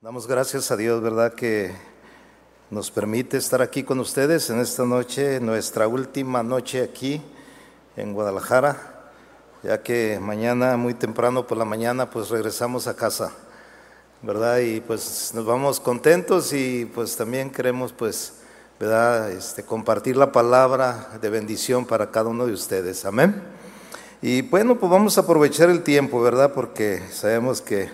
Damos gracias a Dios, ¿verdad? Que nos permite estar aquí con ustedes en esta noche, nuestra última noche aquí en Guadalajara, ya que mañana, muy temprano por la mañana, pues regresamos a casa, ¿verdad? Y pues nos vamos contentos y pues también queremos, pues, ¿verdad? Este, compartir la palabra de bendición para cada uno de ustedes, amén. Y bueno, pues vamos a aprovechar el tiempo, ¿verdad? Porque sabemos que,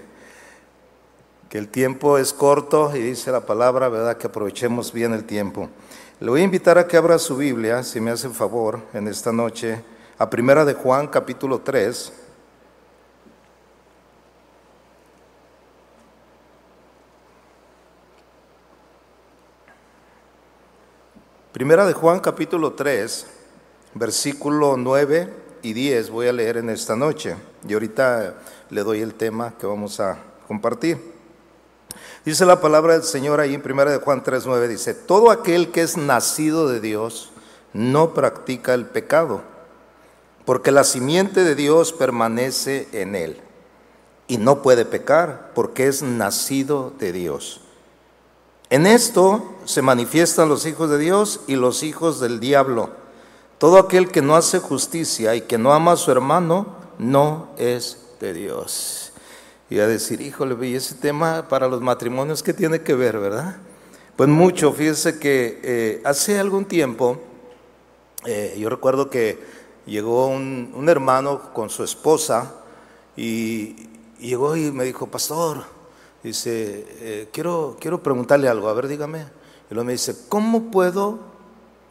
el tiempo es corto y dice la palabra, ¿verdad? Que aprovechemos bien el tiempo. Le voy a invitar a que abra su Biblia, si me hace favor, en esta noche, a Primera de Juan, capítulo 3. Primera de Juan, capítulo 3, versículo 9 y 10 voy a leer en esta noche. Y ahorita le doy el tema que vamos a compartir. Dice la palabra del Señor ahí en 1 de Juan 3:9 dice, "Todo aquel que es nacido de Dios no practica el pecado, porque la simiente de Dios permanece en él y no puede pecar porque es nacido de Dios." En esto se manifiestan los hijos de Dios y los hijos del diablo. Todo aquel que no hace justicia y que no ama a su hermano no es de Dios. Y a decir, híjole, y ese tema para los matrimonios, ¿qué tiene que ver, verdad? Pues mucho, fíjese que eh, hace algún tiempo, eh, yo recuerdo que llegó un, hermano con su esposa y, y llegó y me dijo, pastor, dice, eh, quiero, quiero preguntarle algo, a ver, dígame. Y luego me dice, ¿cómo puedo,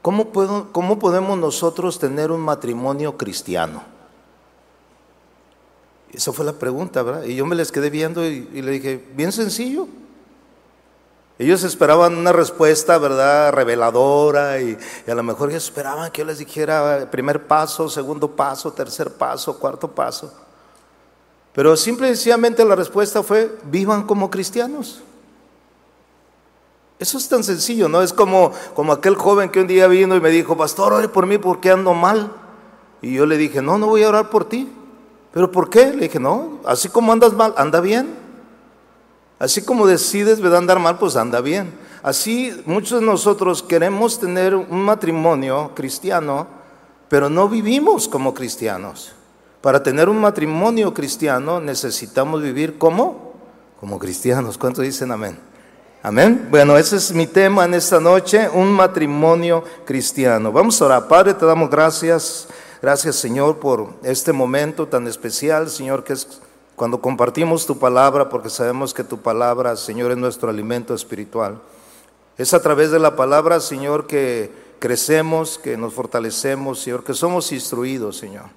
cómo puedo, cómo podemos nosotros tener un matrimonio cristiano? Esa fue la pregunta, ¿verdad? Y yo me les quedé viendo y, le dije, bien sencillo. Ellos esperaban una respuesta, ¿verdad? Reveladora y, a lo mejor ellos esperaban que yo les dijera primer paso, segundo paso, tercer paso, cuarto paso. Pero simple y sencillamente la respuesta fue, vivan como cristianos. Eso es tan sencillo, ¿no? Es como, como aquel joven que un día vino y me dijo, pastor, ore por mí porque ando mal. Y yo le dije, no, no voy a orar por ti. ¿Pero por qué? Le dije, no, así como andas mal, anda bien. Así como decides ¿verdad? andar mal, pues anda bien. Así muchos de nosotros queremos tener un matrimonio cristiano, pero no vivimos como cristianos. Para tener un matrimonio cristiano necesitamos vivir como, como cristianos. ¿Cuántos dicen amén? Amén. Bueno, ese es mi tema en esta noche, un matrimonio cristiano. Vamos a orar. Padre, te damos gracias. Gracias, Señor, por este momento tan especial, Señor, que es cuando compartimos tu palabra, porque sabemos que tu palabra, Señor, es nuestro alimento espiritual. Es a través de la palabra, Señor, que crecemos, que nos fortalecemos, Señor, que somos instruidos, Señor.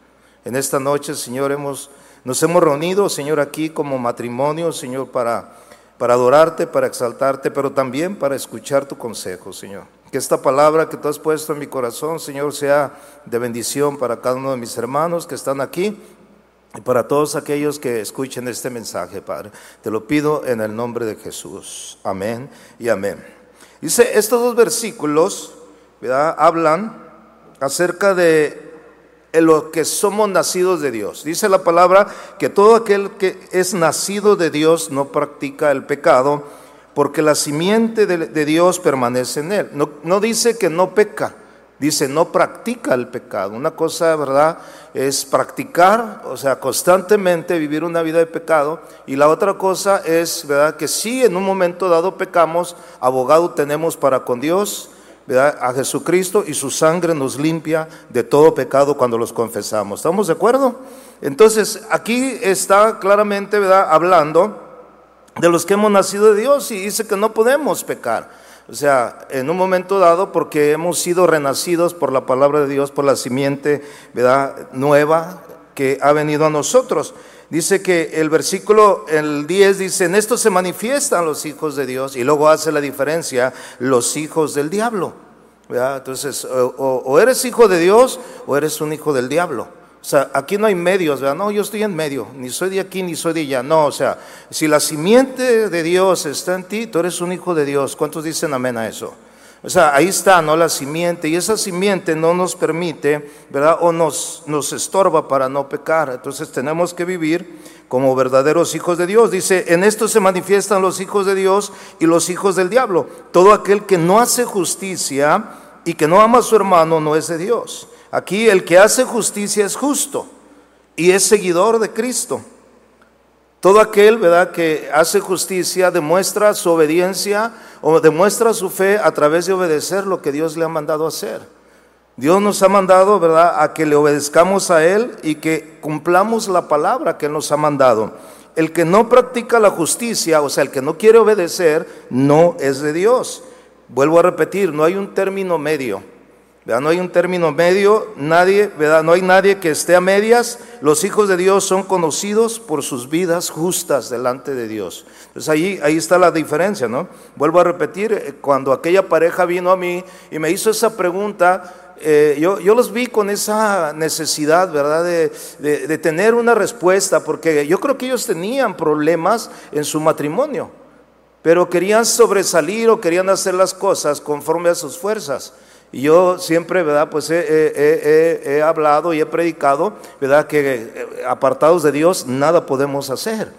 En esta noche, Señor, hemos, nos hemos reunido, Señor, aquí como matrimonio, Señor, para, para adorarte, para exaltarte, pero también para escuchar tu consejo, Señor. Que esta palabra que tú has puesto en mi corazón, Señor, sea de bendición para cada uno de mis hermanos que están aquí y para todos aquellos que escuchen este mensaje, Padre. Te lo pido en el nombre de Jesús. Amén y amén. Dice, estos dos versículos hablan acerca de lo que somos nacidos de Dios. Dice la palabra que todo aquel que es nacido de Dios no practica el pecado porque la simiente de, Dios permanece en él. No, no, dice que no peca, dice no practica el pecado. Una cosa, ¿verdad? Es practicar, o sea, constantemente vivir una vida de pecado. Y la otra cosa es, ¿verdad? Que si en un momento dado pecamos, abogado tenemos para con Dios ¿verdad? a Jesucristo y su sangre nos limpia de todo pecado cuando los confesamos. ¿Estamos de acuerdo? Entonces, aquí está claramente ¿verdad? hablando de los que hemos nacido de Dios y dice que no podemos pecar. O sea, en un momento dado, porque hemos sido renacidos por la palabra de Dios, por la simiente ¿verdad? nueva que ha venido a nosotros. Dice que el versículo, el 10 dice, en esto se manifiestan los hijos de Dios y luego hace la diferencia los hijos del diablo. ¿verdad? Entonces, o, o, eres hijo de Dios o eres un hijo del diablo. O sea, aquí no hay medios, ¿verdad? No, yo estoy en medio, ni soy de aquí ni soy de allá. No, o sea, si la simiente de Dios está en ti, tú eres un hijo de Dios. ¿Cuántos dicen amén a eso? O sea, ahí está, ¿no? La simiente. Y esa simiente no nos permite, ¿verdad? O nos, nos estorba para no pecar. Entonces tenemos que vivir como verdaderos hijos de Dios. Dice, en esto se manifiestan los hijos de Dios y los hijos del diablo. Todo aquel que no hace justicia y que no ama a su hermano no es de Dios. Aquí el que hace justicia es justo y es seguidor de Cristo. Todo aquel, ¿verdad?, que hace justicia demuestra su obediencia o demuestra su fe a través de obedecer lo que Dios le ha mandado hacer. Dios nos ha mandado, ¿verdad?, a que le obedezcamos a Él y que cumplamos la palabra que nos ha mandado. El que no practica la justicia, o sea, el que no quiere obedecer, no es de Dios. Vuelvo a repetir, no hay un término medio. No hay un término medio, nadie. No hay nadie que esté a medias. Los hijos de Dios son conocidos por sus vidas justas delante de Dios. Entonces ahí, ahí está la diferencia, ¿no? Vuelvo a repetir, eh, cuando aquella pareja vino a mí y me hizo esa pregunta, eh, yo, yo, los vi con esa necesidad, ¿verdad? De, de tener una respuesta, porque yo creo que ellos tenían problemas en su matrimonio, pero querían sobresalir o querían hacer las cosas conforme a sus fuerzas. Y yo siempre, ¿verdad? Pues he, hablado y he predicado, ¿verdad? Que eh, apartados de Dios nada podemos hacer.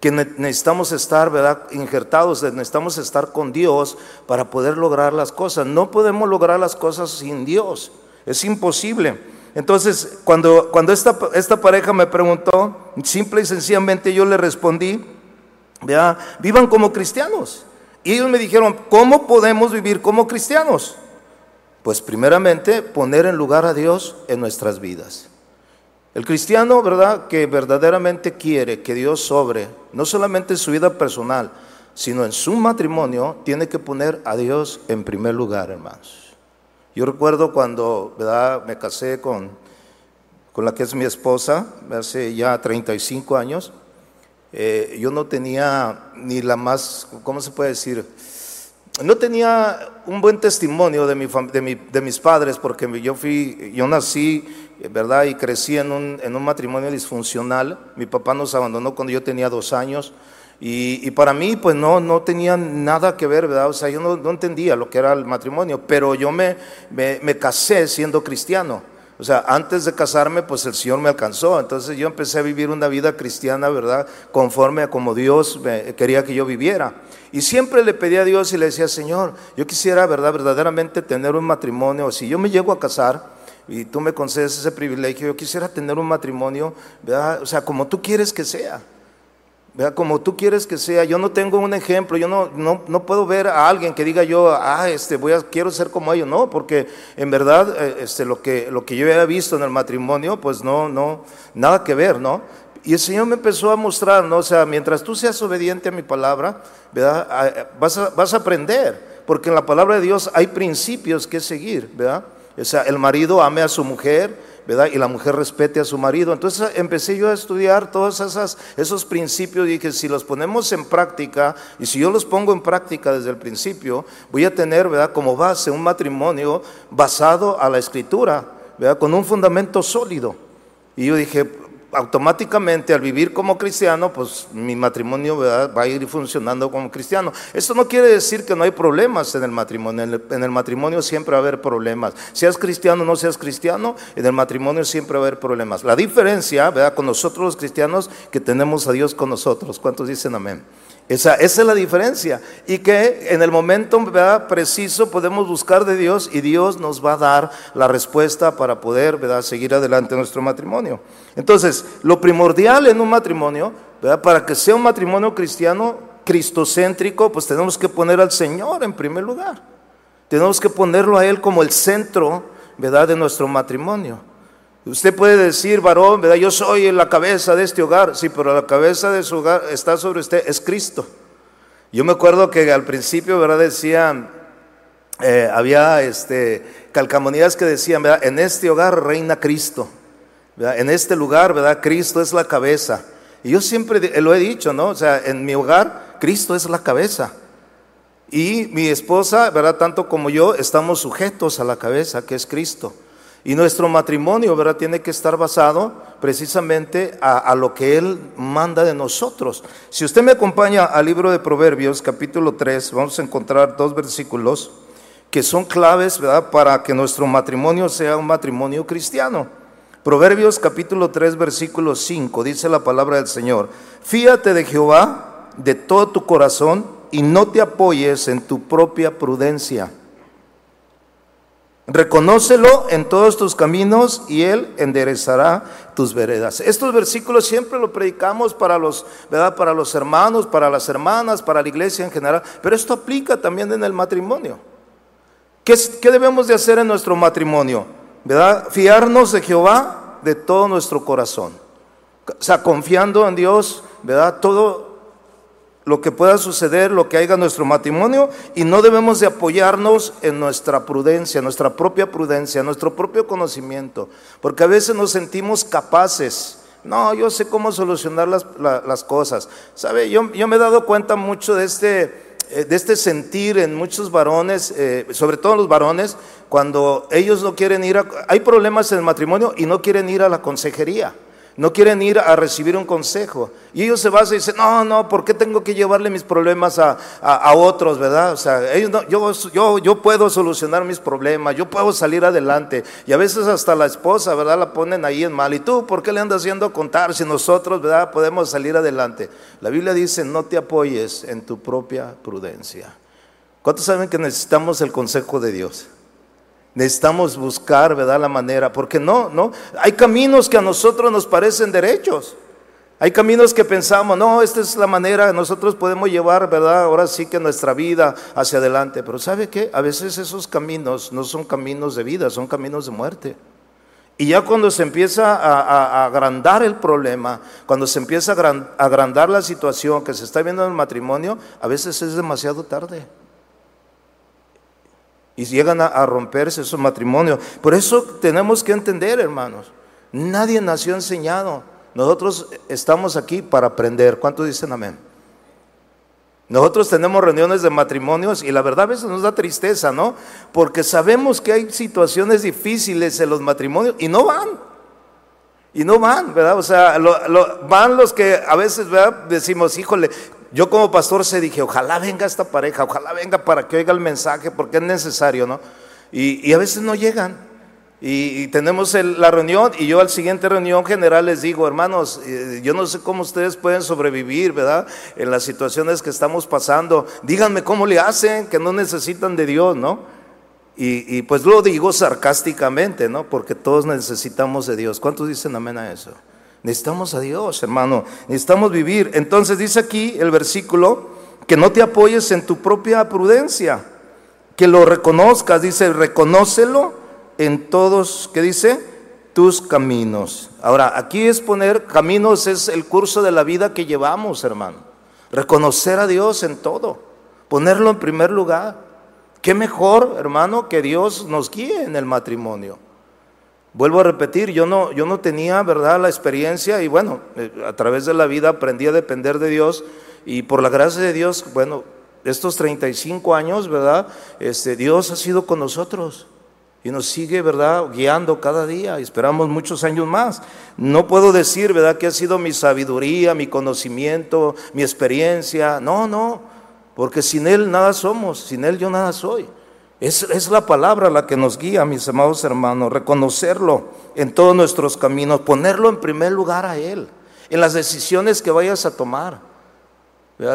Que necesitamos estar, ¿verdad? Injertados, necesitamos estar con Dios para poder lograr las cosas. No podemos lograr las cosas sin Dios. Es imposible. Entonces, cuando, cuando esta, esta pareja me preguntó, simple y sencillamente yo le respondí, ¿verdad? Vivan como cristianos. Y ellos me dijeron, ¿cómo podemos vivir como cristianos? Pues primeramente poner en lugar a Dios en nuestras vidas. El cristiano, ¿verdad? Que verdaderamente quiere que Dios sobre, no solamente en su vida personal, sino en su matrimonio, tiene que poner a Dios en primer lugar, hermanos. Yo recuerdo cuando, ¿verdad? Me casé con, con la que es mi esposa, hace ya 35 años, eh, yo no tenía ni la más, ¿cómo se puede decir? No tenía un buen testimonio de, mi, de, mis padres porque yo fui, yo nací, ¿verdad? Y crecí en un, matrimonio disfuncional. Mi papá nos abandonó cuando yo tenía dos años. Y, para mí, pues no, no tenía nada que ver, ¿verdad? O sea, yo no, entendía lo que era el matrimonio, pero yo me, me, me casé siendo cristiano. O sea, antes de casarme, pues el Señor me alcanzó. Entonces yo empecé a vivir una vida cristiana, ¿verdad? Conforme a como Dios quería que yo viviera. Y siempre le pedía a Dios y le decía, Señor, yo quisiera, ¿verdad? Verdaderamente tener un matrimonio. Si yo me llego a casar y tú me concedes ese privilegio, yo quisiera tener un matrimonio, ¿verdad? O sea, como tú quieres que sea. Vea, como tú quieres que sea, yo no tengo un ejemplo, yo no, no, puedo ver a alguien que diga yo, ah, este, voy a, quiero ser como ellos, no, porque en verdad eh, este, lo, que, lo que yo había visto en el matrimonio, pues no, no, nada que ver, ¿no? Y el Señor me empezó a mostrar, ¿no? O sea, mientras tú seas obediente a mi palabra, ¿verdad? Ah, vas a, vas a aprender, porque en la palabra de Dios hay principios que seguir, ¿verdad? O sea, el marido ame a su mujer, y la mujer respete a su marido. Entonces empecé yo a estudiar todos esos principios y dije, si los ponemos en práctica, y si yo los pongo en práctica desde el principio, voy a tener, ¿verdad? Como base un matrimonio basado a la escritura, ¿verdad? Con un fundamento sólido. Y yo dije, automáticamente al vivir como cristiano, pues mi matrimonio va a ir funcionando como cristiano. Esto no quiere decir que no hay problemas en el matrimonio. En el, matrimonio siempre va a haber problemas. Seas cristiano o no seas cristiano, en el matrimonio siempre va a haber problemas. La diferencia, ¿verdad? Con nosotros los cristianos, que tenemos a Dios con nosotros. ¿Cuántos dicen amén? Esa, es la diferencia. Y que en el momento preciso podemos buscar de Dios y Dios nos va a dar la respuesta para poder seguir adelante nuestro matrimonio. Entonces, lo primordial en un matrimonio, para que sea un matrimonio cristiano, cristocéntrico, pues tenemos que poner al Señor en primer lugar. Tenemos que ponerlo a Él como el centro ¿verdad? de nuestro matrimonio. Usted puede decir, varón, ¿verdad? Yo soy la cabeza de este hogar. Sí, pero la cabeza de su hogar está sobre usted, es Cristo. Yo me acuerdo que al principio, ¿verdad? Decían, eh, había este, calcamonías que decían, ¿verdad? En este hogar reina Cristo. En este lugar, ¿verdad? Cristo es la cabeza. Y yo siempre lo he dicho, ¿no? O sea, en mi hogar, Cristo es la cabeza. Y mi esposa, ¿verdad? Tanto como yo, estamos sujetos a la cabeza, que es Cristo. Y nuestro matrimonio, ¿verdad? Tiene que estar basado precisamente a, lo que Él manda de nosotros. Si usted me acompaña al libro de Proverbios, capítulo 3, vamos a encontrar dos versículos que son claves, ¿verdad? Para que nuestro matrimonio sea un matrimonio cristiano. Proverbios capítulo 3, versículo 5, dice la palabra del Señor, fíate de Jehová de todo tu corazón y no te apoyes en tu propia prudencia. Reconócelo en todos tus caminos y Él enderezará tus veredas. Estos versículos siempre los predicamos para los, ¿verdad? para los hermanos, para las hermanas, para la iglesia en general, pero esto aplica también en el matrimonio. ¿Qué, qué debemos de hacer en nuestro matrimonio? ¿verdad? Fiarnos de Jehová de todo nuestro corazón. O sea, confiando en Dios, ¿verdad? Todo lo que pueda suceder, lo que haya en nuestro matrimonio, y no debemos de apoyarnos en nuestra prudencia, nuestra propia prudencia, nuestro propio conocimiento, porque a veces nos sentimos capaces. No, yo sé cómo solucionar las, cosas. ¿Sabe? Yo, yo, me he dado cuenta mucho de este, eh, de este sentir en muchos varones, eh, sobre todo los varones, cuando ellos no quieren ir a... Hay problemas en el matrimonio y no quieren ir a la consejería no quieren ir a recibir un consejo. Y ellos se basan y dicen, no, no, ¿por qué tengo que llevarle mis problemas a, otros, verdad? O sea, ellos no, yo, yo, yo puedo solucionar mis problemas, yo puedo salir adelante. Y a veces hasta la esposa, ¿verdad? La ponen ahí en mal. ¿Y tú por qué le andas haciendo contar si nosotros, ¿verdad? Podemos salir adelante. La Biblia dice, no te apoyes en tu propia prudencia. ¿Cuántos saben que necesitamos el consejo de Dios? Necesitamos buscar, ¿verdad? La manera, porque no, no, hay caminos que a nosotros nos parecen derechos. Hay caminos que pensamos, no, esta es la manera, nosotros podemos llevar, ¿verdad? Ahora sí que nuestra vida hacia adelante. Pero ¿sabe qué? A veces esos caminos no son caminos de vida, son caminos de muerte. Y ya cuando se empieza a, agrandar el problema, cuando se empieza a agrandar la situación que se está viendo en el matrimonio, a veces es demasiado tarde y llegan a, romperse esos matrimonios. Por eso tenemos que entender, hermanos, nadie nació enseñado. Nosotros estamos aquí para aprender. ¿Cuántos dicen amén? Nosotros tenemos reuniones de matrimonios y la verdad a veces nos da tristeza, ¿no? Porque sabemos que hay situaciones difíciles en los matrimonios y no van. Y no van, ¿verdad? O sea, van los que a veces ¿verdad? decimos, híjole, yo como pastor se dije, ojalá venga esta pareja, ojalá venga para que oiga el mensaje, porque es necesario, ¿no? Y, a veces no llegan. Y, tenemos la reunión y yo al siguiente reunión general les digo, hermanos, eh, yo no sé cómo ustedes pueden sobrevivir, ¿verdad? En las situaciones que estamos pasando. Díganme cómo le hacen, que no necesitan de Dios, ¿no? Y, y pues lo digo sarcásticamente, ¿no? Porque todos necesitamos de Dios. ¿Cuántos dicen amén a eso? Necesitamos a Dios, hermano. Necesitamos vivir. Entonces dice aquí el versículo que no te apoyes en tu propia prudencia, que lo reconozcas. Dice, reconócelo en todos, ¿qué dice? Tus caminos. Ahora, aquí es poner caminos, es el curso de la vida que llevamos, hermano. Reconocer a Dios en todo, ponerlo en primer lugar. ¿Qué mejor, hermano, que Dios nos guíe en el matrimonio? Vuelvo a repetir, yo no, yo no tenía, ¿verdad?, la experiencia y bueno, eh, a través de la vida aprendí a depender de Dios y por la gracia de Dios, bueno, estos 35 años, ¿verdad?, este, Dios ha sido con nosotros y nos sigue, ¿verdad?, guiando cada día y esperamos muchos años más. No puedo decir, ¿verdad?, que ha sido mi sabiduría, mi conocimiento, mi experiencia, no, no, porque sin Él nada somos, sin Él yo nada soy. Es, la palabra la que nos guía, mis amados hermanos, reconocerlo en todos nuestros caminos, ponerlo en primer lugar a Él, en las decisiones que vayas a tomar.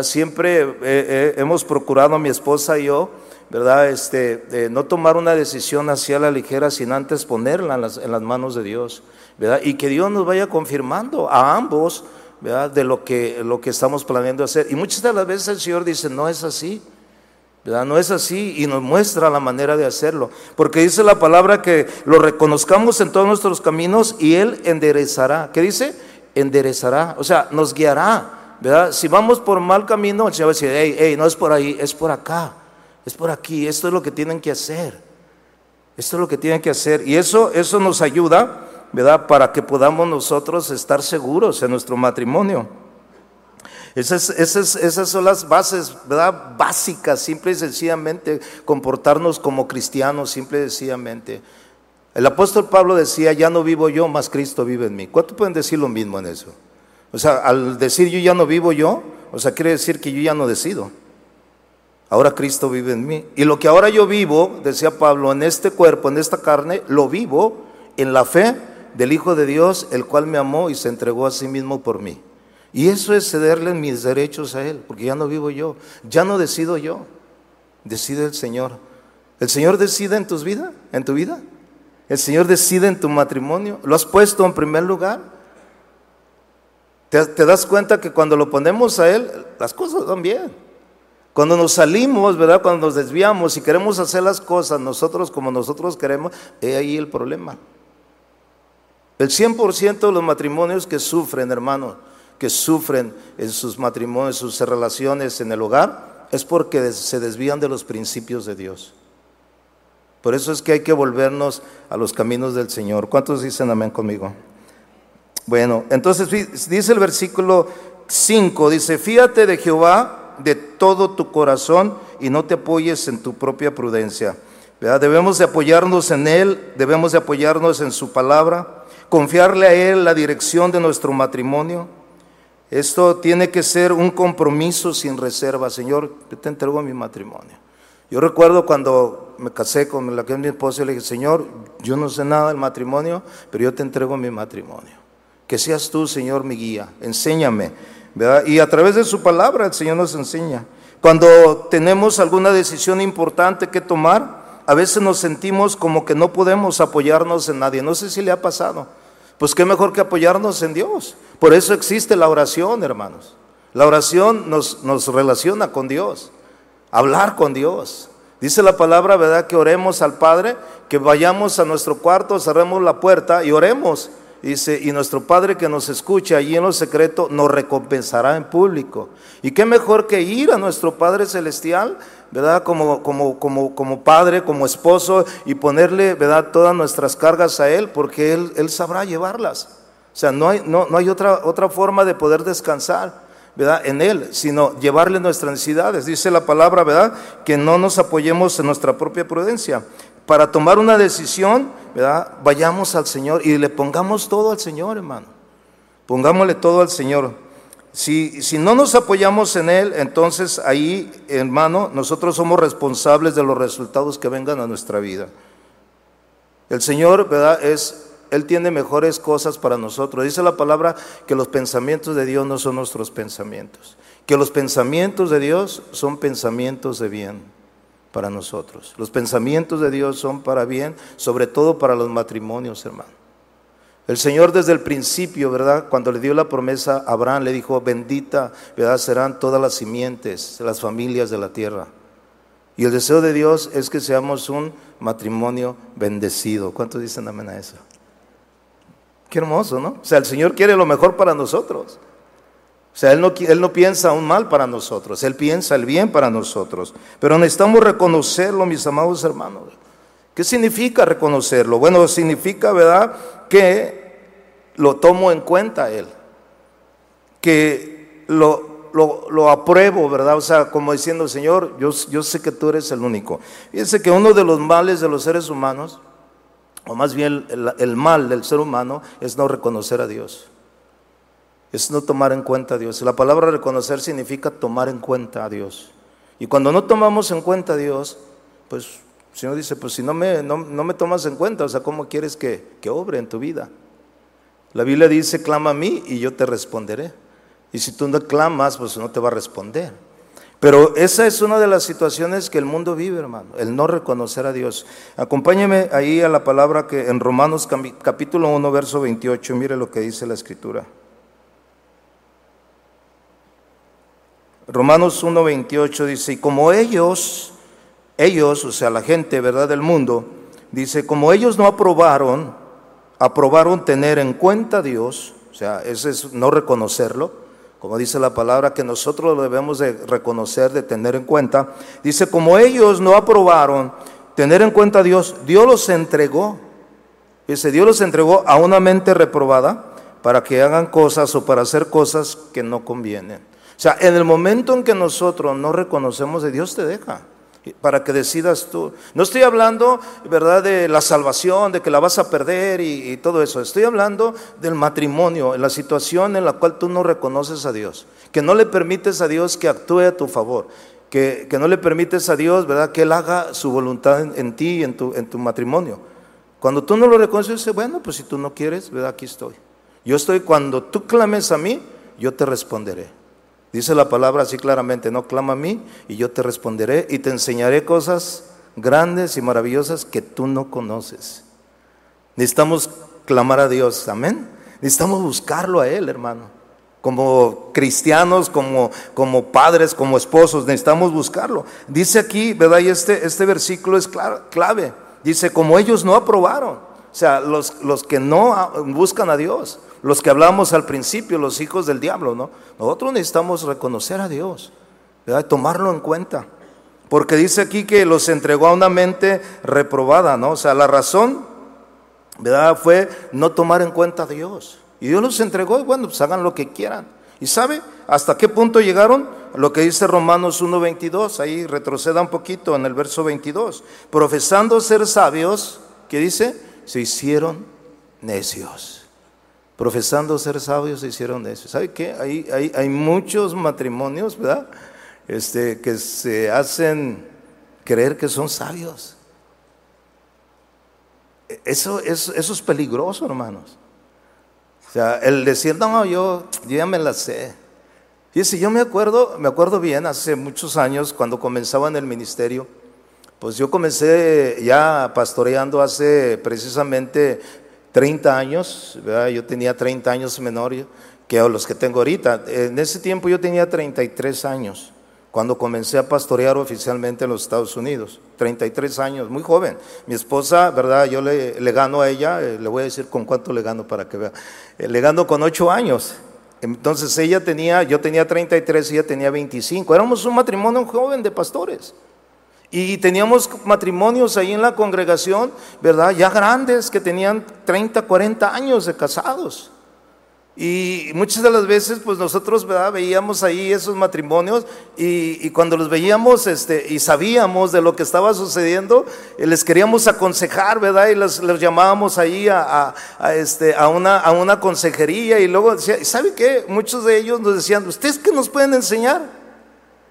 Siempre eh, eh, hemos procurado, mi esposa y yo, ¿verdad? Este, no tomar una decisión hacia la ligera, sin antes ponerla en las, en las manos de Dios, ¿verdad? Y que Dios nos vaya confirmando a ambos, ¿verdad? De lo que, lo que estamos planeando hacer. Y muchas de las veces el Señor dice, no es así. No es así y nos muestra la manera de hacerlo. Porque dice la palabra que lo reconozcamos en todos nuestros caminos y Él enderezará. ¿Qué dice? Enderezará. O sea, nos guiará. ¿verdad? Si vamos por mal camino, el Señor va a decir, hey, hey, no es por ahí, es por acá. Es por aquí. Esto es lo que tienen que hacer. Esto es lo que tienen que hacer. Y eso, eso nos ayuda, ¿verdad? Para que podamos nosotros estar seguros en nuestro matrimonio. Esas, esas, son las bases, ¿verdad? Básicas, simple y sencillamente, comportarnos como cristianos, simple y sencillamente. El apóstol Pablo decía, ya no vivo yo, más Cristo vive en mí. ¿Cuánto pueden decir lo mismo en eso? O sea, al decir yo ya no vivo yo, o sea, quiere decir que yo ya no decido. Ahora Cristo vive en mí. Y lo que ahora yo vivo, decía Pablo, en este cuerpo, en esta carne, lo vivo en la fe del Hijo de Dios, el cual me amó y se entregó a sí mismo por mí. Y eso es cederle mis derechos a Él, porque ya no vivo yo, ya no decido yo, decide el Señor. ¿El Señor decide en tus vida, en tu vida? ¿El Señor decide en tu matrimonio? ¿Lo has puesto en primer lugar? ¿Te, te das cuenta que cuando lo ponemos a Él, las cosas van bien? Cuando nos salimos, ¿verdad? Cuando nos desviamos y queremos hacer las cosas nosotros como nosotros queremos, es ahí el problema. El 100% de los matrimonios que sufren, hermanos, que sufren en sus matrimonios, sus relaciones en el hogar, es porque se desvían de los principios de Dios. Por eso es que hay que volvernos a los caminos del Señor. ¿Cuántos dicen amén conmigo? Bueno, entonces dice el versículo 5, dice, fíjate de Jehová de todo tu corazón y no te apoyes en tu propia prudencia. Debemos de apoyarnos en Él, debemos de apoyarnos en su palabra, confiarle a Él la dirección de nuestro matrimonio. Esto tiene que ser un compromiso sin reserva. Señor, yo te entrego mi matrimonio. Yo recuerdo cuando me casé con la que es mi esposa y le dije, Señor, yo no sé nada del matrimonio, pero yo te entrego mi matrimonio. Que seas tú, Señor, mi guía. Enséñame. Y a través de su palabra el Señor nos enseña. Cuando tenemos alguna decisión importante que tomar, a veces nos sentimos como que no podemos apoyarnos en nadie. No sé si le ha pasado. Pues qué mejor que apoyarnos en Dios. Por eso existe la oración, hermanos. La oración nos, nos relaciona con Dios, hablar con Dios. Dice la palabra, ¿verdad? Que oremos al Padre, que vayamos a nuestro cuarto, cerremos la puerta y oremos. Dice, y nuestro Padre que nos escucha allí en lo secreto nos recompensará en público. Y qué mejor que ir a nuestro Padre Celestial, ¿verdad? Como, como, como, como Padre, como esposo, y ponerle, ¿verdad? Todas nuestras cargas a Él, porque Él, Él sabrá llevarlas. O sea, no hay, no, no hay otra, otra forma de poder descansar. ¿verdad? En Él, sino llevarle nuestras necesidades. Dice la palabra, ¿verdad? Que no nos apoyemos en nuestra propia prudencia, para tomar una decisión, ¿verdad? Vayamos al Señor y le pongamos todo al Señor, hermano. Pongámosle todo al Señor. Si, no nos apoyamos en Él, entonces ahí, hermano, nosotros somos responsables de los resultados que vengan a nuestra vida. El Señor, ¿verdad? Es, Él tiene mejores cosas para nosotros. Dice la palabra que los pensamientos de Dios no son nuestros pensamientos. Que los pensamientos de Dios son pensamientos de bien para nosotros. Los pensamientos de Dios son para bien, sobre todo para los matrimonios, hermano. El Señor desde el principio, ¿verdad? Cuando le dio la promesa a Abraham, le dijo, bendita, ¿verdad? Serán todas las simientes, las familias de la tierra. Y el deseo de Dios es que seamos un matrimonio bendecido. ¿Cuántos dicen amén a eso? Qué hermoso, ¿no? O sea, el Señor quiere lo mejor para nosotros. O sea, él no, él no piensa un mal para nosotros, Él piensa el bien para nosotros. Pero necesitamos reconocerlo, mis amados hermanos. ¿Qué significa reconocerlo? Bueno, significa, ¿verdad?, que lo tomo en cuenta Él, que lo, lo, apruebo, ¿verdad? O sea, como diciendo, Señor, yo, yo sé que tú eres el único. Fíjense que uno de los males de los seres humanos, o más bien el mal del ser humano, es no reconocer a Dios es no tomar en cuenta a Dios. La palabra reconocer significa tomar en cuenta a Dios. Y cuando no tomamos en cuenta a Dios, pues el Señor dice, pues si no me, no, me tomas en cuenta, o sea, ¿cómo quieres que, que obre en tu vida? La Biblia dice, clama a mí y yo te responderé. Y si tú no clamas, pues no te va a responder. Pero esa es una de las situaciones que el mundo vive, hermano, el no reconocer a Dios. Acompáñeme ahí a la palabra que en Romanos capítulo 1, verso 28, mire lo que dice la escritura. Romanos 1.28 dice, y como ellos, ellos, o sea, la gente, ¿verdad?, del mundo, dice, como ellos no aprobaron, aprobaron tener en cuenta a Dios, o sea, ese es no reconocerlo, como dice la palabra, que nosotros lo debemos de reconocer, de tener en cuenta, dice, como ellos no aprobaron tener en cuenta a Dios, Dios los entregó, dice, Dios los entregó a una mente reprobada para que hagan cosas o para hacer cosas que no convienen. O sea, en el momento en que nosotros no reconocemos de Dios te deja para que decidas tú. No estoy hablando, ¿verdad?, de la salvación, de que la vas a perder y, todo eso. Estoy hablando del matrimonio, la situación en la cual tú no reconoces a Dios, que no le permites a Dios que actúe a tu favor, que, no le permites a Dios, ¿verdad?, que Él haga su voluntad en, ti y en tu, en tu matrimonio. Cuando tú no lo reconoces, dice, bueno, pues si tú no quieres, ¿verdad? aquí estoy. Yo estoy cuando tú clames a mí, yo te responderé. Dice la palabra así claramente, no clama a mí y yo te responderé y te enseñaré cosas grandes y maravillosas que tú no conoces. Necesitamos clamar a Dios, amén. Necesitamos buscarlo a Él, hermano. Como cristianos, como, como padres, como esposos, necesitamos buscarlo. Dice aquí, ¿verdad? Y este, este versículo es clave. Dice, como ellos no aprobaron. O sea, los, los que no buscan a Dios, los que hablamos al principio, los hijos del diablo, ¿no? Nosotros necesitamos reconocer a Dios, ¿verdad? tomarlo en cuenta. Porque dice aquí que los entregó a una mente reprobada, ¿no? O sea, la razón, ¿verdad? Fue no tomar en cuenta a Dios. Y Dios los entregó bueno, pues hagan lo que quieran. ¿Y sabe hasta qué punto llegaron? Lo que dice Romanos 1.22, ahí retroceda un poquito en el verso 22. Profesando ser sabios, ¿qué dice? Se hicieron necios. Profesando ser sabios, se hicieron necios. ¿Sabe qué? Hay, hay, hay muchos matrimonios, ¿verdad? este, que se hacen creer que son sabios. Eso, eso, eso es peligroso, hermanos. O sea, el decir, no, yo, ya me la sé. Fíjese, yo me acuerdo, me acuerdo bien, hace muchos años, cuando comenzaba en el ministerio, pues yo comencé ya pastoreando hace precisamente 30 años, ¿verdad? yo tenía 30 años menor que los que tengo ahorita. En ese tiempo yo tenía 33 años cuando comencé a pastorear oficialmente en los Estados Unidos, 33 años, muy joven. Mi esposa, ¿verdad? Yo le, gano a ella, eh, le voy a decir con cuánto le gano para que vea, eh, le gano con 8 años. Entonces ella tenía, yo tenía 33 y ella tenía 25. Éramos un matrimonio joven de pastores. Y teníamos matrimonios ahí en la congregación, ¿verdad? Ya grandes que tenían 30, 40 años de casados. Y muchas de las veces, pues nosotros ¿verdad? veíamos ahí esos matrimonios y, cuando los veíamos este, y sabíamos de lo que estaba sucediendo, eh, les queríamos aconsejar, ¿verdad? Y los, llamábamos ahí a, este, a, una, a una consejería y luego decía, ¿sabe qué? Muchos de ellos nos decían, ¿ustedes qué nos pueden enseñar?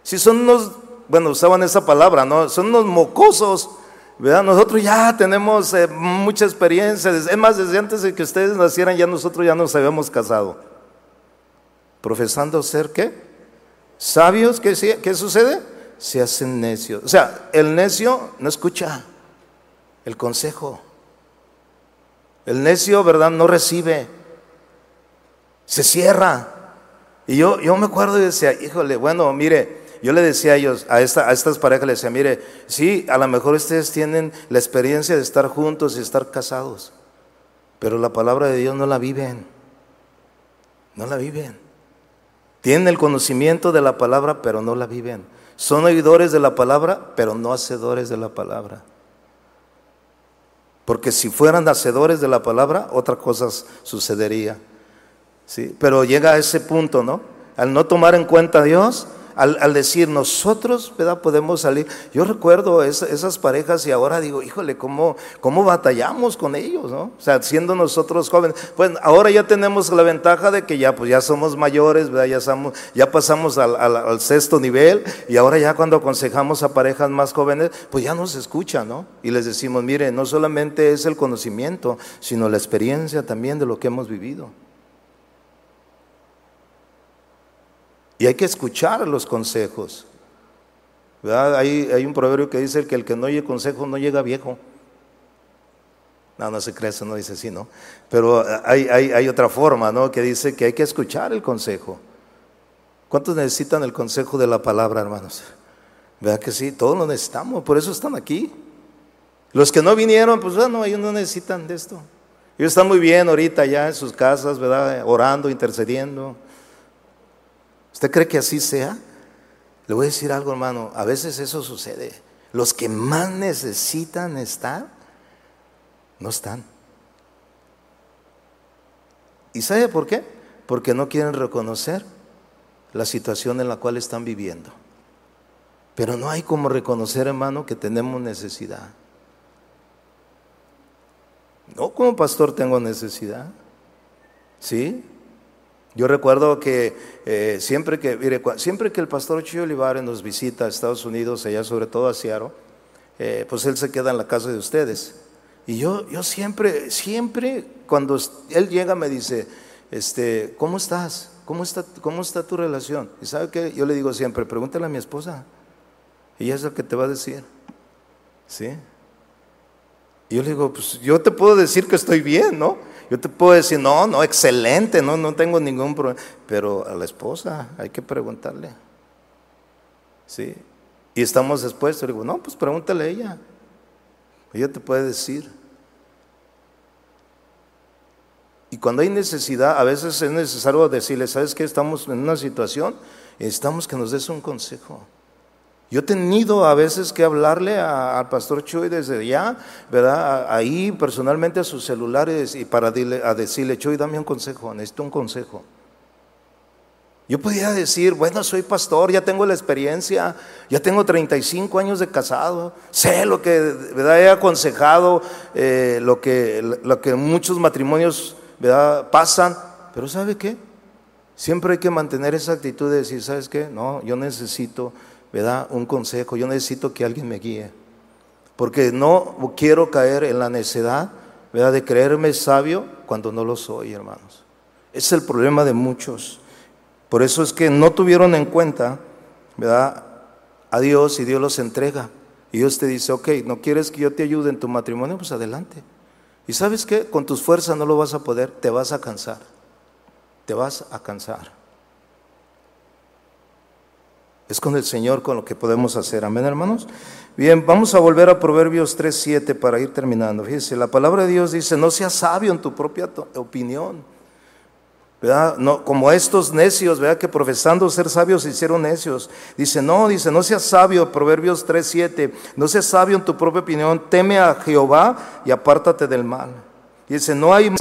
Si son unos, bueno, usaban esa palabra, ¿no? Son unos mocosos. Nosotros ya tenemos eh, mucha experiencia. Es más, desde antes de que ustedes nacieran, ya nosotros ya nos habíamos casado. Profesando ser qué? Sabios, ¿qué, qué sucede? Se hacen necios. O sea, el necio no escucha el consejo. El necio, ¿verdad? No recibe. Se cierra. Y yo, yo me acuerdo y decía, híjole, bueno, mire, yo le decía a ellos, a, esta, a estas parejas, les decía, mire, sí, a lo mejor ustedes tienen la experiencia de estar juntos y estar casados, pero la palabra de Dios no la viven, no la viven. Tienen el conocimiento de la palabra, pero no la viven. Son oidores de la palabra, pero no hacedores de la palabra. Porque si fueran hacedores de la palabra, otra cosa sucedería. ¿sí? Pero llega a ese punto, ¿no? Al no tomar en cuenta a Dios, al, decir nosotros, ¿verdad? Podemos salir. Yo recuerdo esas parejas y ahora digo, híjole, ¿cómo, ¿cómo batallamos con ellos, no? O sea, siendo nosotros jóvenes. Pues ahora ya tenemos la ventaja de que ya, pues ya somos mayores, ¿verdad? Ya, somos, ya pasamos al, sexto nivel y ahora ya cuando aconsejamos a parejas más jóvenes, pues ya nos escuchan, ¿no? Y les decimos, mire, no solamente es el conocimiento, sino la experiencia también de lo que hemos vivido. Y hay que escuchar los consejos. Hay, hay, un proverbio que dice que el que no oye consejo no llega viejo. No, no se cree eso, no dice así, ¿no? Pero hay, hay, otra forma, ¿no? Que dice que hay que escuchar el consejo. ¿Cuántos necesitan el consejo de la palabra, hermanos? Vea que sí, todos lo necesitamos, por eso están aquí. Los que no vinieron, pues bueno, ellos no necesitan de esto. Ellos están muy bien ahorita ya en sus casas, ¿verdad? Orando, intercediendo. ¿Usted cree que así sea? Le voy a decir algo, hermano. A veces eso sucede. Los que más necesitan estar, no están. ¿Y sabe por qué? Porque no quieren reconocer la situación en la cual están viviendo. Pero no hay como reconocer, hermano, que tenemos necesidad. No como pastor tengo necesidad. ¿Sí? Yo recuerdo que eh, siempre que, siempre que el pastor Chio Olivares nos visita a Estados Unidos, allá sobre todo a Seattle, eh, pues él se queda en la casa de ustedes. Y yo, yo siempre, siempre, cuando él llega me dice, este, ¿cómo estás? ¿Cómo está, ¿Cómo está tu relación? Y sabe que yo le digo siempre, pregúntale a mi esposa. Ella es la que te va a decir. ¿Sí? Y yo le digo, pues yo te puedo decir que estoy bien, ¿no? Yo te puedo decir, no, no, excelente, no, no tengo ningún problema. Pero a la esposa hay que preguntarle. ¿Sí? Y estamos expuestos. Le digo, no, pues pregúntale a ella. Ella te puede decir. Y cuando hay necesidad, a veces es necesario decirle, ¿sabes qué? Estamos en una situación, necesitamos que nos des un consejo. Yo he tenido a veces que hablarle al pastor Chuy desde ya, ¿verdad? Ahí personalmente a sus celulares y para decirle, Chuy, dame un consejo, necesito un consejo. Yo podía decir, bueno, soy pastor, ya tengo la experiencia, ya tengo 35 años de casado, sé lo que ¿verdad? he aconsejado, eh, lo, que, lo que muchos matrimonios ¿verdad? pasan, pero ¿sabe qué? Siempre hay que mantener esa actitud de decir, ¿sabes qué? No, yo necesito ¿verdad? Un consejo, yo necesito que alguien me guíe, porque no quiero caer en la necedad. De creerme sabio cuando no lo soy, hermanos. Es el problema de muchos. Por eso es que no tuvieron en cuenta. A Dios y Dios los entrega. Y Dios te dice, ok, ¿no quieres que yo te ayude en tu matrimonio? Pues adelante. Y sabes qué, con tus fuerzas no lo vas a poder, te vas a cansar. Te vas a cansar. Es con el Señor con lo que podemos hacer. Amén, hermanos. Bien, vamos a volver a Proverbios 3.7 para ir terminando. Fíjese, la palabra de Dios dice, no seas sabio en tu propia opinión. ¿Verdad? No, como estos necios, ¿verdad? Que profesando ser sabios se hicieron necios. Dice, no, dice, no seas sabio, Proverbios 3.7, no seas sabio en tu propia opinión, teme a Jehová y apártate del mal. Dice, no hay